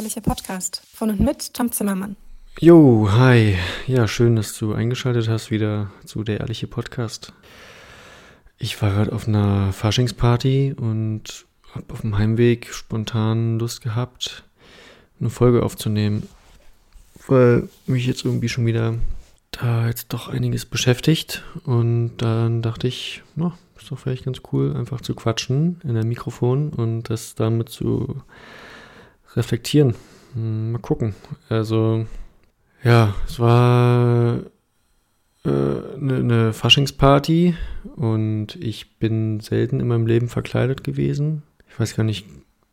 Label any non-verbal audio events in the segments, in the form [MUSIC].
ehrliche Podcast von und mit Tom Zimmermann. Jo, hi. Ja, schön, dass du eingeschaltet hast wieder zu der ehrliche Podcast. Ich war gerade auf einer Faschingsparty und habe auf dem Heimweg spontan Lust gehabt, eine Folge aufzunehmen, weil mich jetzt irgendwie schon wieder da jetzt doch einiges beschäftigt und dann dachte ich, na, ist doch vielleicht ganz cool, einfach zu quatschen in ein Mikrofon und das damit zu reflektieren. Hm, mal gucken. Also, ja, es war eine äh, ne, ne Faschingsparty und ich bin selten in meinem Leben verkleidet gewesen. Ich weiß gar nicht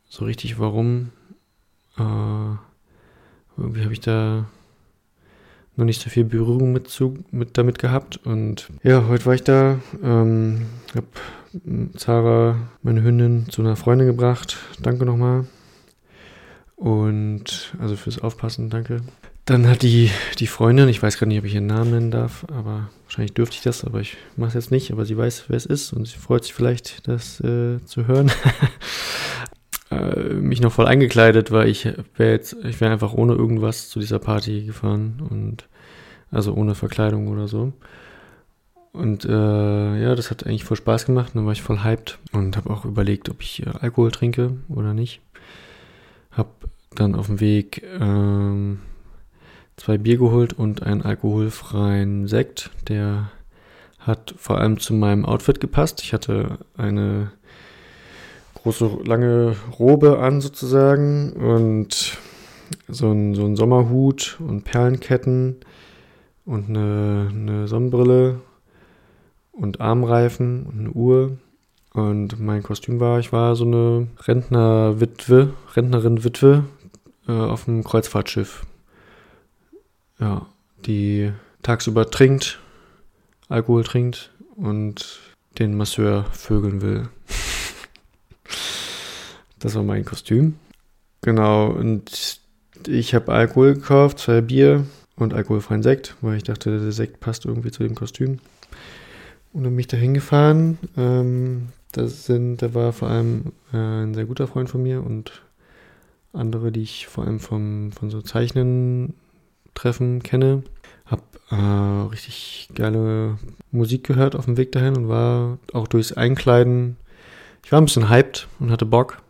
so richtig warum. Äh, irgendwie habe ich da noch nicht so viel Berührung mit, zu, mit damit gehabt. Und ja, heute war ich da, ähm, habe Zara, meine Hündin, zu einer Freundin gebracht. Danke nochmal. Und also fürs Aufpassen, danke. Dann hat die, die Freundin, ich weiß gar nicht, ob ich ihren Namen nennen darf, aber wahrscheinlich dürfte ich das, aber ich mache es jetzt nicht, aber sie weiß, wer es ist und sie freut sich vielleicht, das äh, zu hören. [LAUGHS] äh, mich noch voll eingekleidet, weil ich wäre jetzt, ich wäre einfach ohne irgendwas zu dieser Party gefahren und also ohne Verkleidung oder so. Und äh, ja, das hat eigentlich voll Spaß gemacht. Dann war ich voll hyped und habe auch überlegt, ob ich äh, Alkohol trinke oder nicht. Dann auf dem Weg ähm, zwei Bier geholt und einen alkoholfreien Sekt. Der hat vor allem zu meinem Outfit gepasst. Ich hatte eine große, lange Robe an sozusagen und so ein, so ein Sommerhut und Perlenketten und eine, eine Sonnenbrille und Armreifen und eine Uhr. Und mein Kostüm war, ich war so eine Rentnerwitwe, Rentnerin-Witwe äh, auf einem Kreuzfahrtschiff. Ja, die tagsüber trinkt, Alkohol trinkt und den Masseur vögeln will. [LAUGHS] das war mein Kostüm. Genau, und ich habe Alkohol gekauft, zwei Bier und alkoholfreien Sekt, weil ich dachte, der Sekt passt irgendwie zu dem Kostüm. Und dann bin ich da hingefahren. Ähm, das sind, da war vor allem äh, ein sehr guter Freund von mir und andere, die ich vor allem vom, von so Zeichnen-Treffen kenne. Hab äh, richtig geile Musik gehört auf dem Weg dahin und war auch durchs Einkleiden. Ich war ein bisschen hyped und hatte Bock.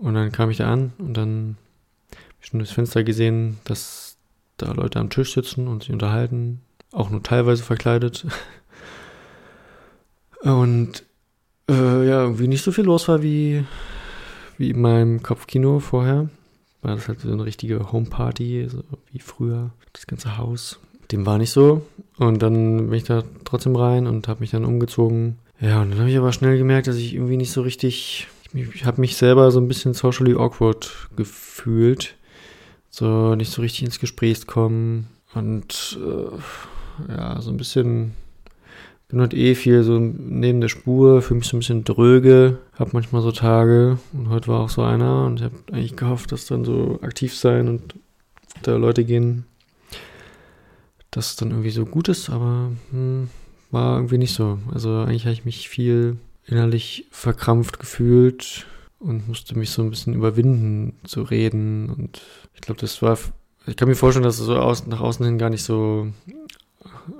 Und dann kam ich da an und dann habe ich schon durchs Fenster gesehen, dass da Leute am Tisch sitzen und sich unterhalten. Auch nur teilweise verkleidet. [LAUGHS] Und äh, ja, irgendwie nicht so viel los war wie, wie in meinem Kopfkino vorher. War das halt so eine richtige Homeparty, so wie früher, das ganze Haus. Dem war nicht so. Und dann bin ich da trotzdem rein und habe mich dann umgezogen. Ja, und dann habe ich aber schnell gemerkt, dass ich irgendwie nicht so richtig. Ich, ich habe mich selber so ein bisschen socially awkward gefühlt. So nicht so richtig ins Gespräch kommen. Und äh, ja, so ein bisschen bin halt eh viel so neben der Spur, für mich so ein bisschen dröge, hab manchmal so Tage und heute war auch so einer und ich habe eigentlich gehofft, dass dann so aktiv sein und da Leute gehen, dass es dann irgendwie so gut ist, aber hm, war irgendwie nicht so. Also eigentlich habe ich mich viel innerlich verkrampft gefühlt und musste mich so ein bisschen überwinden zu reden und ich glaube, das war ich kann mir vorstellen, dass es so aus, nach außen hin gar nicht so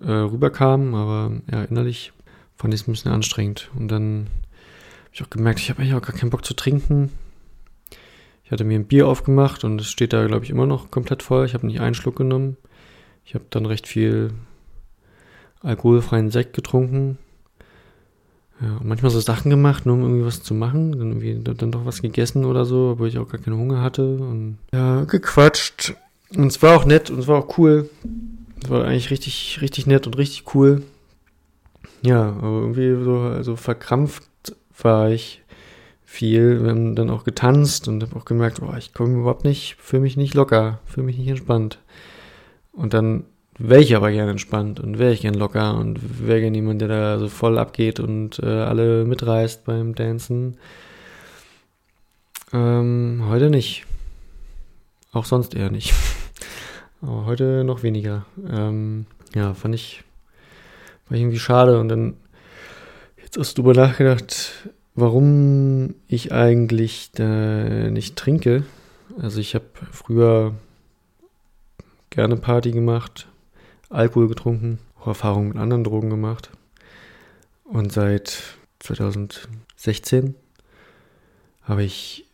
äh, rüberkam, aber ja, innerlich fand ich es ein bisschen anstrengend. Und dann habe ich auch gemerkt, ich habe eigentlich auch gar keinen Bock zu trinken. Ich hatte mir ein Bier aufgemacht und es steht da, glaube ich, immer noch komplett voll. Ich habe nicht einen Schluck genommen. Ich habe dann recht viel alkoholfreien Sekt getrunken. Ja, manchmal so Sachen gemacht, nur um irgendwie was zu machen. Dann irgendwie dann doch was gegessen oder so, obwohl ich auch gar keinen Hunger hatte. Und ja, gequatscht. Und es war auch nett und es war auch cool. Das war eigentlich richtig, richtig nett und richtig cool. Ja, aber irgendwie so also verkrampft war ich viel. Wir haben dann auch getanzt und habe auch gemerkt, oh, ich komme überhaupt nicht, fühle mich nicht locker, fühle mich nicht entspannt. Und dann wäre ich aber gerne entspannt und wäre ich gern locker und wäre gerne jemand, der da so voll abgeht und äh, alle mitreißt beim Dancen. Ähm, heute nicht. Auch sonst eher nicht. [LAUGHS] Aber heute noch weniger. Ähm, ja, fand ich, war irgendwie schade. Und dann, jetzt hast du darüber nachgedacht, warum ich eigentlich da nicht trinke. Also ich habe früher gerne Party gemacht, Alkohol getrunken, auch Erfahrungen mit anderen Drogen gemacht. Und seit 2016 habe ich,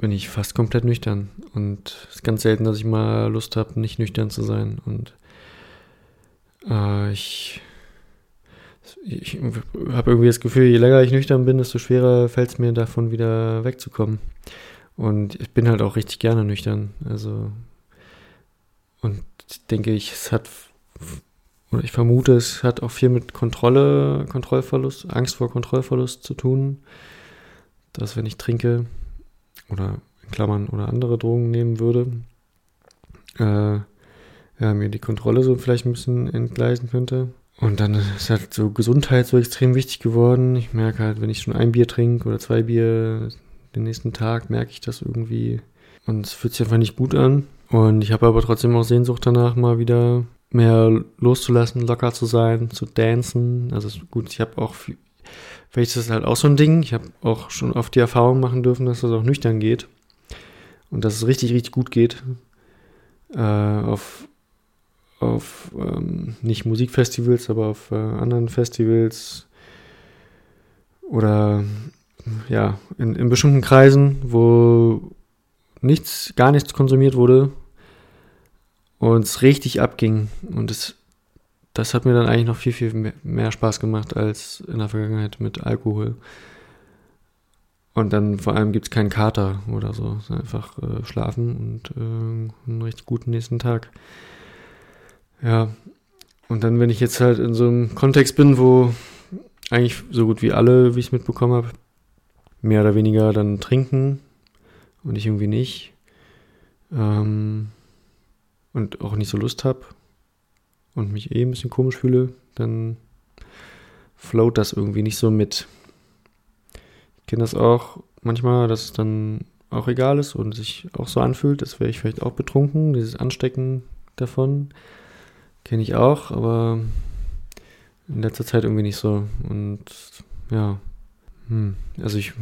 bin ich fast komplett nüchtern. Und es ist ganz selten, dass ich mal Lust habe, nicht nüchtern zu sein. Und äh, ich, ich habe irgendwie das Gefühl, je länger ich nüchtern bin, desto schwerer fällt es mir davon wieder wegzukommen. Und ich bin halt auch richtig gerne nüchtern. Also, und denke ich, es hat, oder ich vermute, es hat auch viel mit Kontrolle, Kontrollverlust, Angst vor Kontrollverlust zu tun. Dass wenn ich trinke oder in Klammern oder andere Drogen nehmen würde, äh, ja, mir die Kontrolle so vielleicht ein bisschen entgleisen könnte. Und dann ist halt so Gesundheit so extrem wichtig geworden. Ich merke halt, wenn ich schon ein Bier trinke oder zwei Bier, den nächsten Tag merke ich das irgendwie. Und es fühlt sich einfach nicht gut an. Und ich habe aber trotzdem auch Sehnsucht danach, mal wieder mehr loszulassen, locker zu sein, zu dancen. Also gut, ich habe auch, vielleicht ist das halt auch so ein Ding. Ich habe auch schon oft die Erfahrung machen dürfen, dass das auch nüchtern geht. Und dass es richtig, richtig gut geht. Äh, auf auf ähm, nicht Musikfestivals, aber auf äh, anderen Festivals oder ja, in, in bestimmten Kreisen, wo nichts, gar nichts konsumiert wurde und es richtig abging. Und das, das hat mir dann eigentlich noch viel, viel mehr, Spaß gemacht als in der Vergangenheit mit Alkohol. Und dann vor allem gibt es keinen Kater oder so. einfach äh, schlafen und äh, einen richtig guten nächsten Tag. Ja. Und dann, wenn ich jetzt halt in so einem Kontext bin, wo eigentlich so gut wie alle, wie ich es mitbekommen habe, mehr oder weniger dann trinken und ich irgendwie nicht. Ähm, und auch nicht so Lust habe und mich eh ein bisschen komisch fühle, dann float das irgendwie nicht so mit. Ich kenne das auch manchmal, dass es dann auch egal ist und sich auch so anfühlt, als wäre ich vielleicht auch betrunken, dieses Anstecken davon. Kenne ich auch, aber in letzter Zeit irgendwie nicht so. Und ja, hm. also ich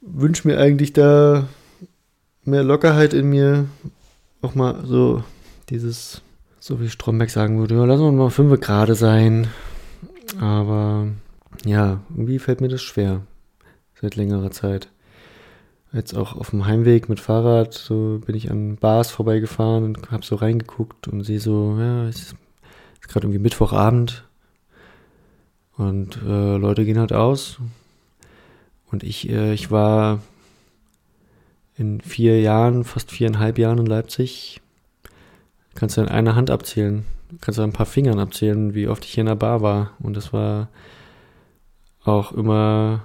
wünsche mir eigentlich da mehr Lockerheit in mir. Auch mal so dieses, so wie Stromberg sagen würde, ja, lass uns mal fünf gerade sein. Aber ja, irgendwie fällt mir das schwer. Seit längerer Zeit. Jetzt auch auf dem Heimweg mit Fahrrad, so bin ich an Bars vorbeigefahren und habe so reingeguckt und sehe so, ja, es ist, ist gerade irgendwie Mittwochabend und äh, Leute gehen halt aus. Und ich, äh, ich war in vier Jahren, fast viereinhalb Jahren in Leipzig, kannst du in einer Hand abzählen, kannst du ein paar Fingern abzählen, wie oft ich hier in der Bar war. Und das war auch immer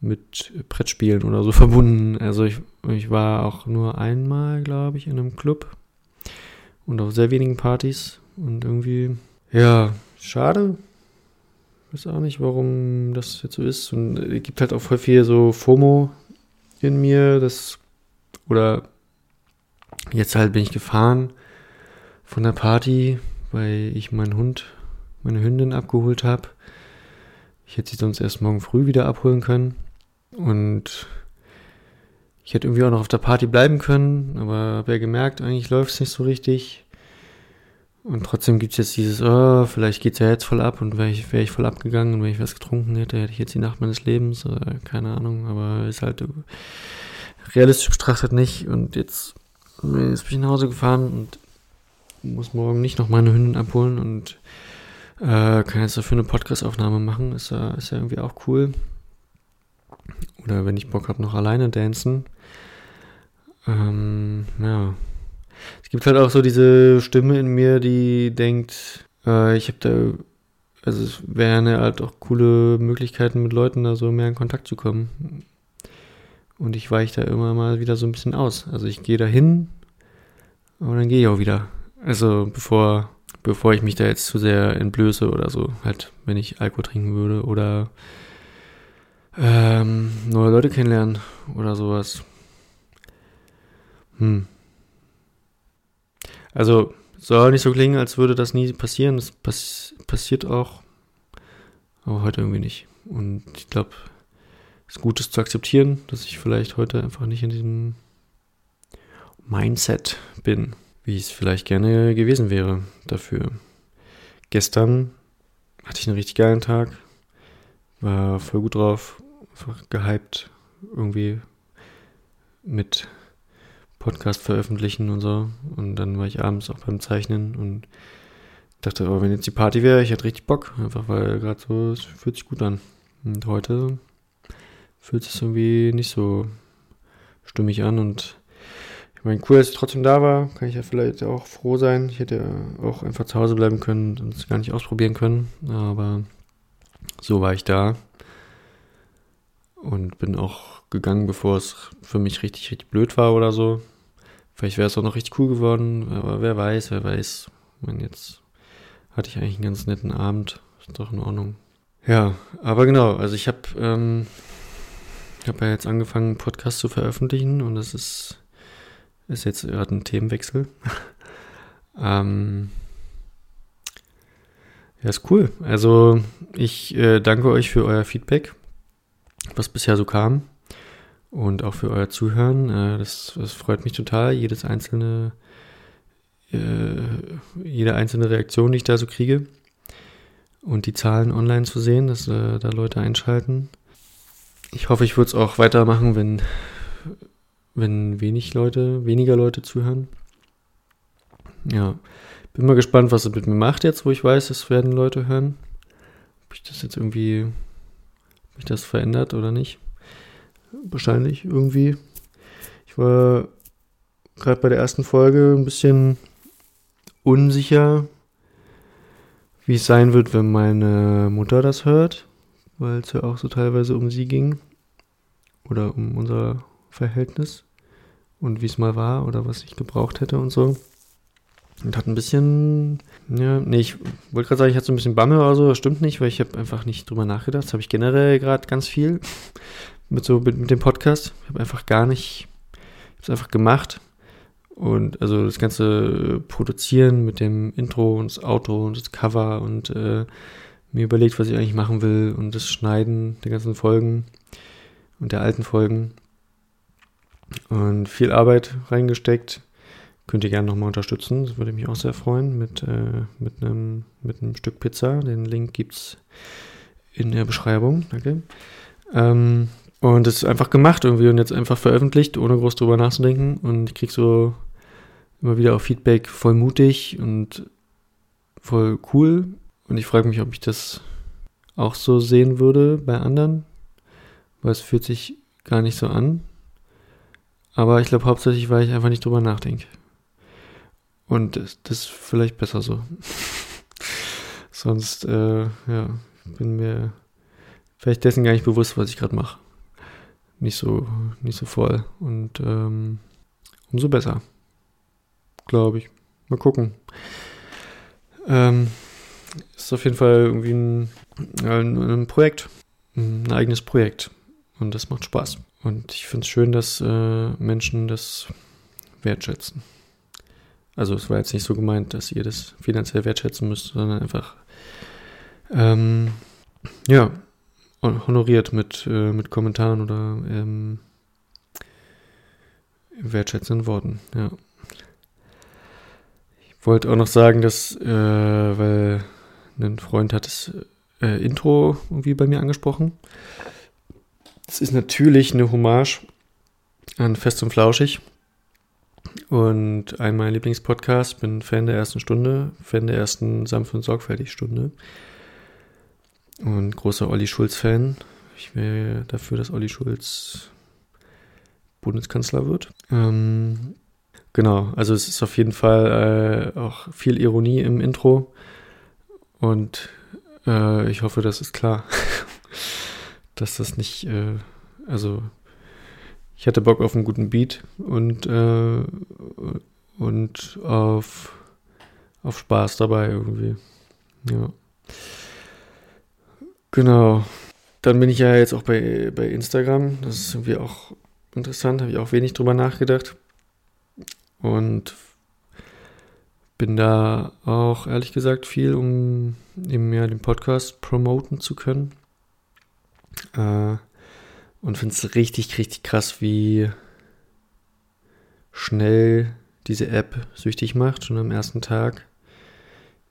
mit Brettspielen oder so [LAUGHS] verbunden. Also ich, ich war auch nur einmal, glaube ich, in einem Club und auf sehr wenigen Partys und irgendwie, ja, schade. Ich weiß auch nicht, warum das jetzt so ist. Und es gibt halt auch voll viel so FOMO in mir, das, oder jetzt halt bin ich gefahren von der Party, weil ich meinen Hund, meine Hündin abgeholt habe. Ich hätte sie sonst erst morgen früh wieder abholen können. Und ich hätte irgendwie auch noch auf der Party bleiben können, aber habe ja gemerkt, eigentlich läuft es nicht so richtig. Und trotzdem gibt es jetzt dieses, oh, vielleicht geht es ja jetzt voll ab und wäre ich, wär ich voll abgegangen und wenn ich was getrunken hätte, hätte ich jetzt die Nacht meines Lebens, oder keine Ahnung, aber ist halt realistisch betrachtet nicht. Und jetzt, jetzt bin ich nach Hause gefahren und muss morgen nicht noch meine Hündin abholen und äh, kann jetzt dafür eine Podcast-Aufnahme machen. Ist ja, ist ja irgendwie auch cool. Oder wenn ich Bock habe, noch alleine dancen. Ähm, ja. Es gibt halt auch so diese Stimme in mir, die denkt, äh, ich habe da, also es wären halt auch coole Möglichkeiten mit Leuten da so mehr in Kontakt zu kommen. Und ich weiche da immer mal wieder so ein bisschen aus. Also ich gehe da hin, aber dann gehe ich auch wieder. Also bevor, bevor ich mich da jetzt zu sehr entblöße oder so, halt, wenn ich Alkohol trinken würde oder ähm, neue Leute kennenlernen oder sowas. Hm. Also, soll nicht so klingen, als würde das nie passieren. Das pass passiert auch. Aber heute irgendwie nicht. Und ich glaube, es ist gut, es zu akzeptieren, dass ich vielleicht heute einfach nicht in diesem Mindset bin, wie es vielleicht gerne gewesen wäre dafür. Gestern hatte ich einen richtig geilen Tag, war voll gut drauf, einfach gehypt, irgendwie mit Podcast veröffentlichen und so. Und dann war ich abends auch beim Zeichnen und dachte, oh, wenn jetzt die Party wäre, ich hätte richtig Bock, einfach weil gerade so, es fühlt sich gut an. Und heute fühlt es sich irgendwie nicht so stimmig an und meine, cool, dass ich trotzdem da war, kann ich ja vielleicht auch froh sein. Ich hätte auch einfach zu Hause bleiben können und es gar nicht ausprobieren können, aber so war ich da und bin auch gegangen, bevor es für mich richtig, richtig blöd war oder so. Vielleicht wäre es auch noch richtig cool geworden, aber wer weiß, wer weiß. Ich meine, jetzt hatte ich eigentlich einen ganz netten Abend. Ist doch in Ordnung. Ja, aber genau, also ich habe ähm, hab ja jetzt angefangen, Podcast zu veröffentlichen und das ist, ist jetzt gerade ein Themenwechsel. [LAUGHS] ähm, ja, ist cool. Also ich äh, danke euch für euer Feedback was bisher so kam. Und auch für euer Zuhören. Äh, das, das freut mich total. Jedes einzelne, äh, jede einzelne Reaktion, die ich da so kriege. Und die Zahlen online zu sehen, dass äh, da Leute einschalten. Ich hoffe, ich würde es auch weitermachen, wenn, wenn wenig Leute, weniger Leute zuhören. Ja, bin mal gespannt, was es mit mir macht jetzt, wo ich weiß, es werden Leute hören. Ob ich das jetzt irgendwie mich das verändert oder nicht. Wahrscheinlich irgendwie. Ich war gerade bei der ersten Folge ein bisschen unsicher, wie es sein wird, wenn meine Mutter das hört, weil es ja auch so teilweise um sie ging oder um unser Verhältnis und wie es mal war oder was ich gebraucht hätte und so. Und hat ein bisschen, ja, nee, ich wollte gerade sagen, ich hatte so ein bisschen Bammel oder so, das stimmt nicht, weil ich habe einfach nicht drüber nachgedacht. Das habe ich generell gerade ganz viel mit so mit, mit dem Podcast. Ich habe einfach gar nicht, ich habe es einfach gemacht. Und also das ganze Produzieren mit dem Intro und das Auto und das Cover und äh, mir überlegt, was ich eigentlich machen will und das Schneiden der ganzen Folgen und der alten Folgen. Und viel Arbeit reingesteckt Könnt ihr gerne nochmal unterstützen. Das würde mich auch sehr freuen mit, äh, mit, einem, mit einem Stück Pizza. Den Link gibt es in der Beschreibung. Danke. Ähm, und das ist einfach gemacht irgendwie und jetzt einfach veröffentlicht, ohne groß drüber nachzudenken. Und ich kriege so immer wieder auch Feedback voll mutig und voll cool. Und ich frage mich, ob ich das auch so sehen würde bei anderen, weil es fühlt sich gar nicht so an. Aber ich glaube hauptsächlich, weil ich einfach nicht drüber nachdenke. Und das, das ist vielleicht besser so. [LAUGHS] Sonst, äh, ja, bin mir vielleicht dessen gar nicht bewusst, was ich gerade mache. Nicht so, nicht so voll. Und ähm, umso besser. Glaube ich. Mal gucken. Ähm, ist auf jeden Fall irgendwie ein, ein, ein, Projekt. Ein eigenes Projekt. Und das macht Spaß. Und ich finde es schön, dass äh, Menschen das wertschätzen. Also es war jetzt nicht so gemeint, dass ihr das finanziell wertschätzen müsst, sondern einfach ähm, ja, honoriert mit, äh, mit Kommentaren oder ähm, wertschätzenden Worten, ja. Ich wollte auch noch sagen, dass, äh, weil ein Freund hat das äh, Intro irgendwie bei mir angesprochen. Das ist natürlich eine Hommage an Fest und Flauschig. Und ein meiner Lieblingspodcasts, bin Fan der ersten Stunde, Fan der ersten Sanft und Sorgfältig Stunde. Und großer Olli Schulz-Fan. Ich wäre dafür, dass Olli Schulz Bundeskanzler wird. Ähm, genau, also es ist auf jeden Fall äh, auch viel Ironie im Intro. Und äh, ich hoffe, das ist klar, [LAUGHS] dass das nicht, äh, also ich hatte Bock auf einen guten Beat und, äh, und auf, auf Spaß dabei irgendwie. Ja. Genau. Dann bin ich ja jetzt auch bei, bei Instagram. Das ist irgendwie auch interessant, habe ich auch wenig drüber nachgedacht. Und bin da auch ehrlich gesagt viel, um eben ja den Podcast promoten zu können. Äh, und finde es richtig, richtig krass, wie schnell diese App süchtig macht, schon am ersten Tag.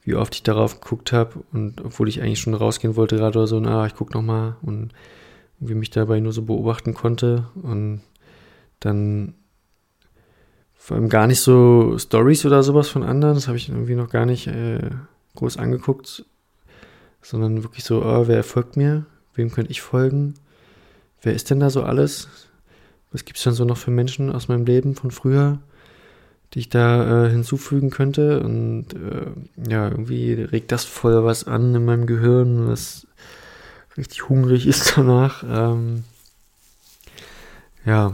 Wie oft ich darauf geguckt habe und obwohl ich eigentlich schon rausgehen wollte, gerade so, na, ich guck noch mal und wie mich dabei nur so beobachten konnte und dann vor allem gar nicht so Stories oder sowas von anderen, das habe ich irgendwie noch gar nicht äh, groß angeguckt, sondern wirklich so, oh, wer folgt mir? Wem könnte ich folgen? Wer ist denn da so alles? Was gibt es denn so noch für Menschen aus meinem Leben von früher, die ich da äh, hinzufügen könnte? Und äh, ja, irgendwie regt das voll was an in meinem Gehirn, was richtig hungrig ist danach. Ähm, ja,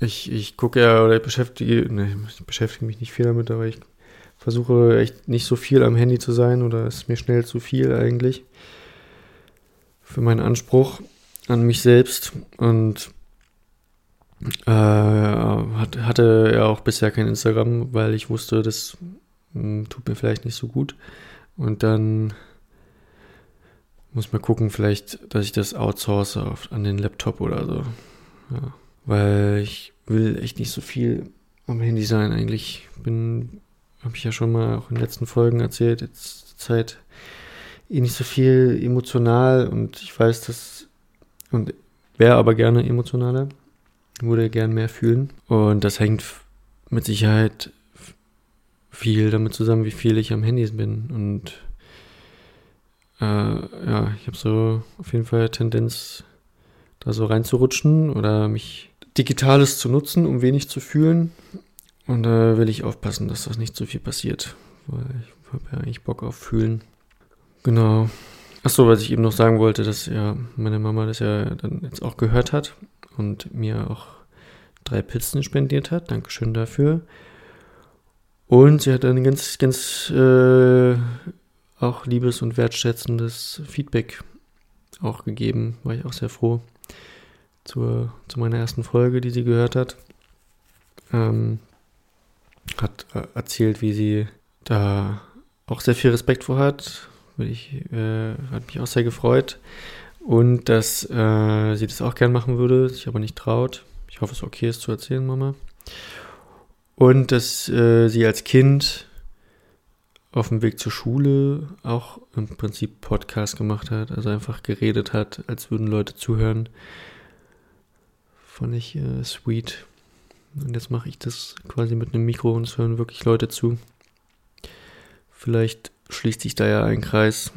ich, ich gucke ja oder ich beschäftige, ne, ich beschäftige mich nicht viel damit, aber ich versuche echt nicht so viel am Handy zu sein oder ist mir schnell zu viel eigentlich für meinen Anspruch an mich selbst und äh, hat, hatte ja auch bisher kein Instagram, weil ich wusste, das mh, hm, tut mir vielleicht nicht so gut. Und dann muss man gucken, vielleicht, dass ich das outsource auf, an den Laptop oder so. Ja. Weil ich will echt nicht so viel am Handy sein. Eigentlich bin, habe ich ja schon mal auch in den letzten Folgen erzählt, jetzt Zeit eh nicht so viel emotional und ich weiß, dass und wäre aber gerne emotionaler, würde gern mehr fühlen und das hängt mit Sicherheit viel damit zusammen, wie viel ich am Handy bin und äh, ja, ich habe so auf jeden Fall Tendenz, da so reinzurutschen oder mich Digitales zu nutzen, um wenig zu fühlen. Und da will ich aufpassen, dass das nicht zu viel passiert, weil ich habe ja eigentlich Bock auf Fühlen. Genau. Achso, was ich eben noch sagen wollte, dass ja meine Mama das ja dann jetzt auch gehört hat und mir auch drei Pizzen spendiert hat. Dankeschön dafür. Und sie hat ein ganz, ganz äh, auch liebes und wertschätzendes Feedback auch gegeben. War ich auch sehr froh zur, zu meiner ersten Folge, die sie gehört hat. Ähm, hat äh, erzählt, wie sie da auch sehr viel Respekt vor hat, ich, äh, hat mich auch sehr gefreut. Und dass äh, sie das auch gern machen würde, sich aber nicht traut. Ich hoffe, es okay ist zu erzählen, Mama. Und dass äh, sie als Kind auf dem Weg zur Schule auch im Prinzip Podcast gemacht hat, also einfach geredet hat, als würden Leute zuhören. Fand ich äh, sweet. Und jetzt mache ich das quasi mit einem Mikro und es hören wirklich Leute zu. Vielleicht schließt sich da ja ein Kreis.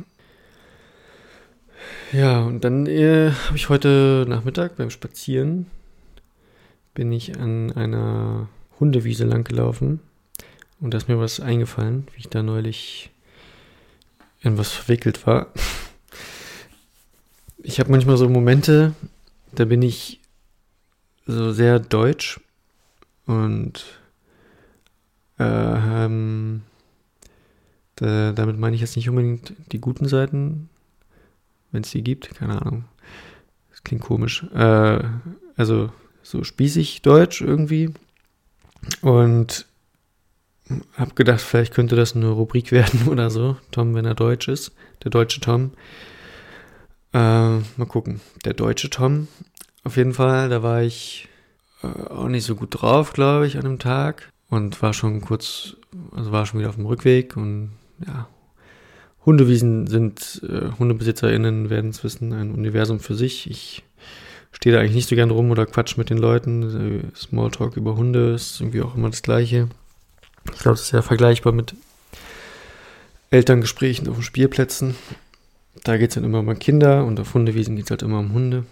Ja, und dann äh, habe ich heute Nachmittag beim Spazieren bin ich an einer Hundewiese lang gelaufen und da ist mir was eingefallen, wie ich da neulich in was verwickelt war. [LAUGHS] Ich habe manchmal so Momente, da bin ich so sehr deutsch und äh, da, damit meine ich jetzt nicht unbedingt die guten Seiten, wenn es die gibt, keine Ahnung. Das klingt komisch. Äh, also so spießig Deutsch irgendwie. Und hab gedacht, vielleicht könnte das eine Rubrik [LAUGHS] werden oder so. Tom, wenn er deutsch ist. Der deutsche Tom. Äh, mal gucken. Der deutsche Tom. Auf jeden Fall, da war ich äh, auch nicht so gut drauf, glaube ich, an dem Tag. Und war schon kurz, also war schon wieder auf dem Rückweg und ja, Hundewiesen sind, äh, HundebesitzerInnen werden es wissen, ein Universum für sich. Ich stehe da eigentlich nicht so gern rum oder quatsch mit den Leuten. Smalltalk über Hunde ist irgendwie auch immer das Gleiche. Ich glaube, es ist ja vergleichbar mit Elterngesprächen auf Spielplätzen. Da geht es dann immer um Kinder und auf Hundewiesen geht es halt immer um Hunde.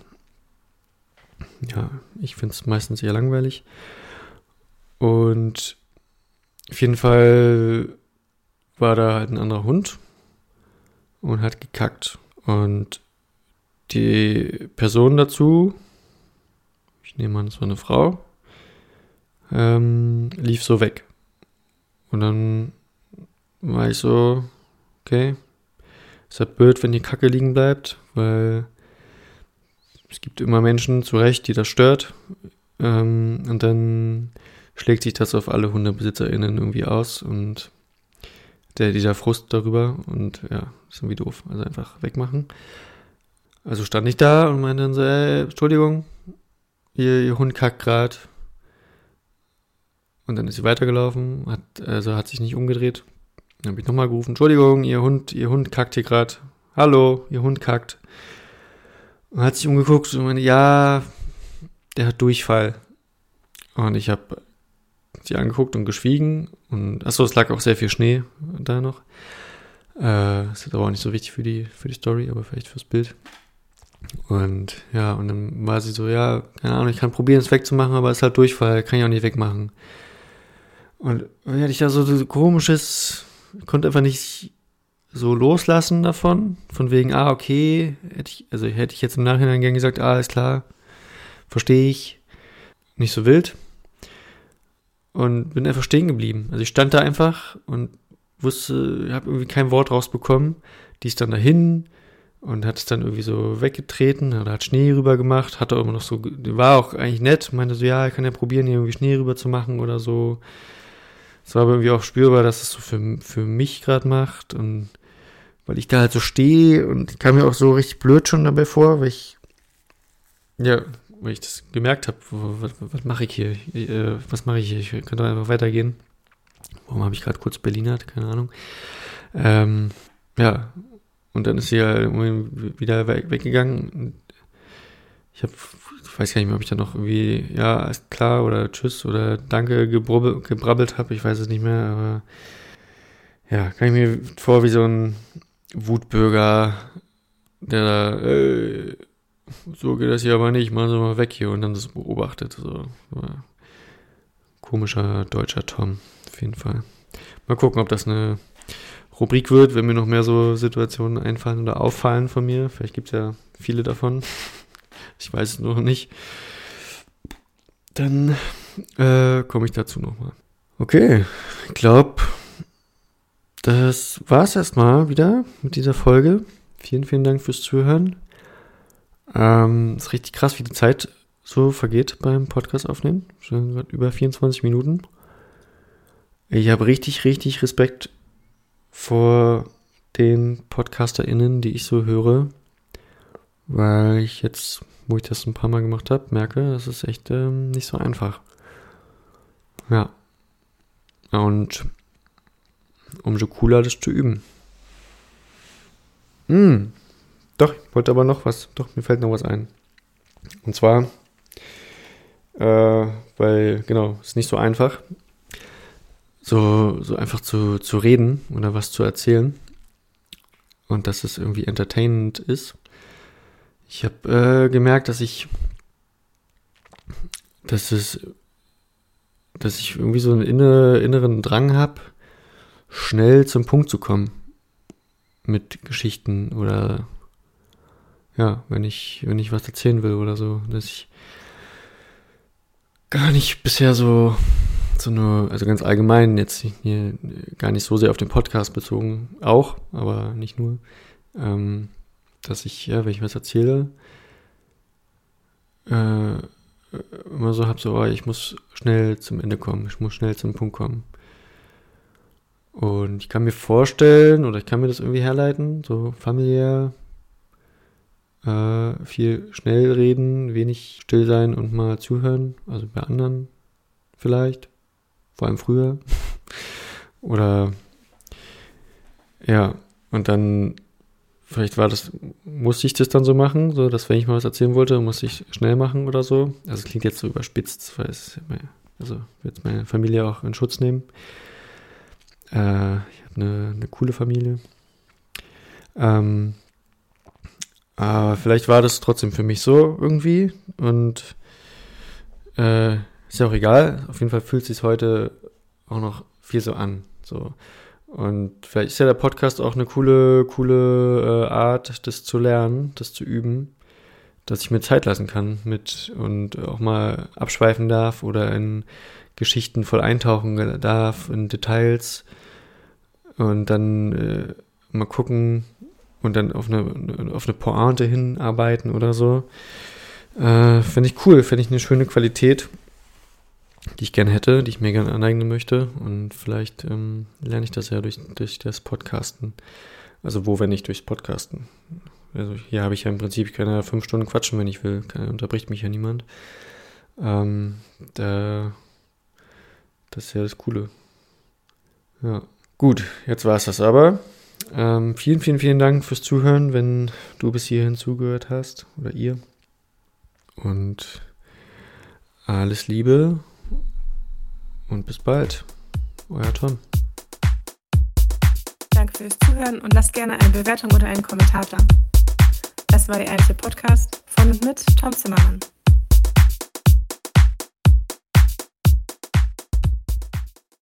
Ja, ich finde es meistens eher langweilig. Und auf jeden Fall war da halt ein anderer Hund und hat gekackt. Und die Person dazu, ich nehme an, es war eine Frau, ähm, lief so weg. Und dann war ich so, okay, ist halt blöd, wenn die Kacke liegen bleibt, weil es gibt immer Menschen, zu Recht, die das stört. Ähm, und dann schlägt sich das auf alle HundebesitzerInnen irgendwie aus und der, dieser Frust darüber und ja, ist irgendwie doof. Also einfach wegmachen. Also stand ich da und meinte dann so, ey, Entschuldigung, ihr, ihr Hund kackt grad. Und dann ist sie weitergelaufen, hat, also hat sich nicht umgedreht. Dann habe ich nochmal gerufen, Entschuldigung, ihr Hund, ihr Hund kackt hier gerade. Hallo, ihr Hund kackt. Und hat sich umgeguckt und meinte, ja, der hat Durchfall. Und ich habe sie angeguckt und geschwiegen. Und achso, es lag auch sehr viel Schnee da noch. Äh, ist aber auch nicht so wichtig für die, für die Story, aber vielleicht fürs Bild. Und ja, und dann war sie so, ja, keine Ahnung, ich kann probieren, es wegzumachen, aber es ist halt Durchfall, kann ich auch nicht wegmachen. Und dann hatte ich da so, so komisches, konnte einfach nicht so loslassen davon, von wegen, ah, okay, hätte ich, also hätte ich jetzt im Nachhinein gern gesagt, ah, ist klar, verstehe ich, nicht so wild. Und bin einfach stehen geblieben. Also ich stand da einfach und wusste, habe irgendwie kein Wort rausbekommen. Die ist dann dahin und hat es dann irgendwie so weggetreten, oder hat Schnee rüber gemacht, hatte immer noch so, war auch eigentlich nett, meinte so, ja, ich kann ja probieren, hier irgendwie Schnee rüber zu machen oder so. Es war aber irgendwie auch spürbar, dass es so für, für mich gerade macht und weil ich da halt so stehe und ich kam mir auch so richtig blöd schon dabei vor, weil ich, ja, weil ich das gemerkt habe, was, was mache ich hier, äh, was mache ich hier, ich könnte einfach weitergehen. Warum habe ich gerade kurz Berlinert? Keine Ahnung. Ähm, ja, und dann ist sie ja wieder weg, weggegangen. Ich habe, weiß gar nicht mehr, ob ich da noch irgendwie, ja, ist klar oder tschüss oder danke gebrabbelt, gebrabbelt habe. Ich weiß es nicht mehr, aber ja, kann ich mir vor wie so ein Wutbürger, der da, äh, so geht das hier aber nicht, machen Sie mal weg hier und dann das beobachtet. So. Komischer deutscher Tom, auf jeden Fall. Mal gucken, ob das eine Rubrik wird, wenn mir noch mehr so Situationen einfallen oder auffallen von mir. Vielleicht gibt es ja viele davon. [LAUGHS] Ich weiß es noch nicht. Dann äh, komme ich dazu nochmal. Okay, ich glaube, das war es erstmal wieder mit dieser Folge. Vielen, vielen Dank fürs Zuhören. Ähm, ist richtig krass, wie die Zeit so vergeht beim Podcast aufnehmen. Schon über 24 Minuten. Ich habe richtig, richtig Respekt vor den PodcasterInnen, die ich so höre, weil ich jetzt, wo ich das ein paar Mal gemacht habe, merke, das ist echt ähm, nicht so einfach. Ja. Und umso cooler, das zu üben. Hm. Doch, ich wollte aber noch was, doch, mir fällt noch was ein. Und zwar, äh, weil, genau, ist nicht so einfach so, so einfach zu, zu reden oder was zu erzählen und dass es irgendwie entertainend ist. Ich habe äh, gemerkt, dass ich, dass es, dass ich irgendwie so einen inne, inneren Drang habe, schnell zum Punkt zu kommen mit Geschichten oder ja, wenn ich, wenn ich was erzählen will oder so, dass ich gar nicht bisher so so eine, also ganz allgemein, jetzt hier gar nicht so sehr auf den Podcast bezogen, auch, aber nicht nur, ähm, dass ich, ja, wenn ich was erzähle, äh, immer so habe, so, oh, ich muss schnell zum Ende kommen, ich muss schnell zum Punkt kommen. Und ich kann mir vorstellen, oder ich kann mir das irgendwie herleiten, so familiär, äh, viel schnell reden, wenig still sein und mal zuhören, also bei anderen vielleicht vor allem früher. [LAUGHS] Oder ja, und dann, vielleicht war das, musste ich das dann so machen, so dass wenn ich mal was erzählen wollte, musste ich schnell machen oder so. Also es klingt jetzt so überspitzt, weil es, also wird meine Familie auch in Schutz nehmen. Äh, ich habe eine, eine coole Familie. Ähm, aber vielleicht war das trotzdem für mich so irgendwie und äh, ist ja auch egal. Auf jeden Fall fühlt es sich heute auch noch viel so an. So. Und vielleicht ist ja der Podcast auch eine coole, coole äh, Art, das zu lernen, das zu üben, dass ich mir Zeit lassen kann mit und auch mal abschweifen darf oder in Geschichten voll eintauchen darf, in Details und dann äh, mal gucken und dann auf eine, auf eine Pointe hinarbeiten oder so. Äh, Finde ich cool, finde ich eine schöne Qualität die ich gerne hätte, die ich mir gerne aneignen möchte. Und vielleicht ähm, lerne ich das ja durch, durch das Podcasten. Also wo, wenn nicht durchs Podcasten? Also hier habe ich ja im Prinzip, ja fünf Stunden quatschen, wenn ich will. Keine, unterbricht mich ja niemand. Ähm, da, Das ist ja das Coole. Ja, gut, jetzt war es das aber. Ähm, vielen, vielen, vielen Dank fürs Zuhören, wenn du bis hierhin zugehört hast oder ihr. Und alles Liebe und bis bald. Euer Tom. Danke fürs Zuhören und lasst gerne eine Bewertung oder einen Kommentar da. Das war der ehrliche Podcast von und mit Tom Zimmermann.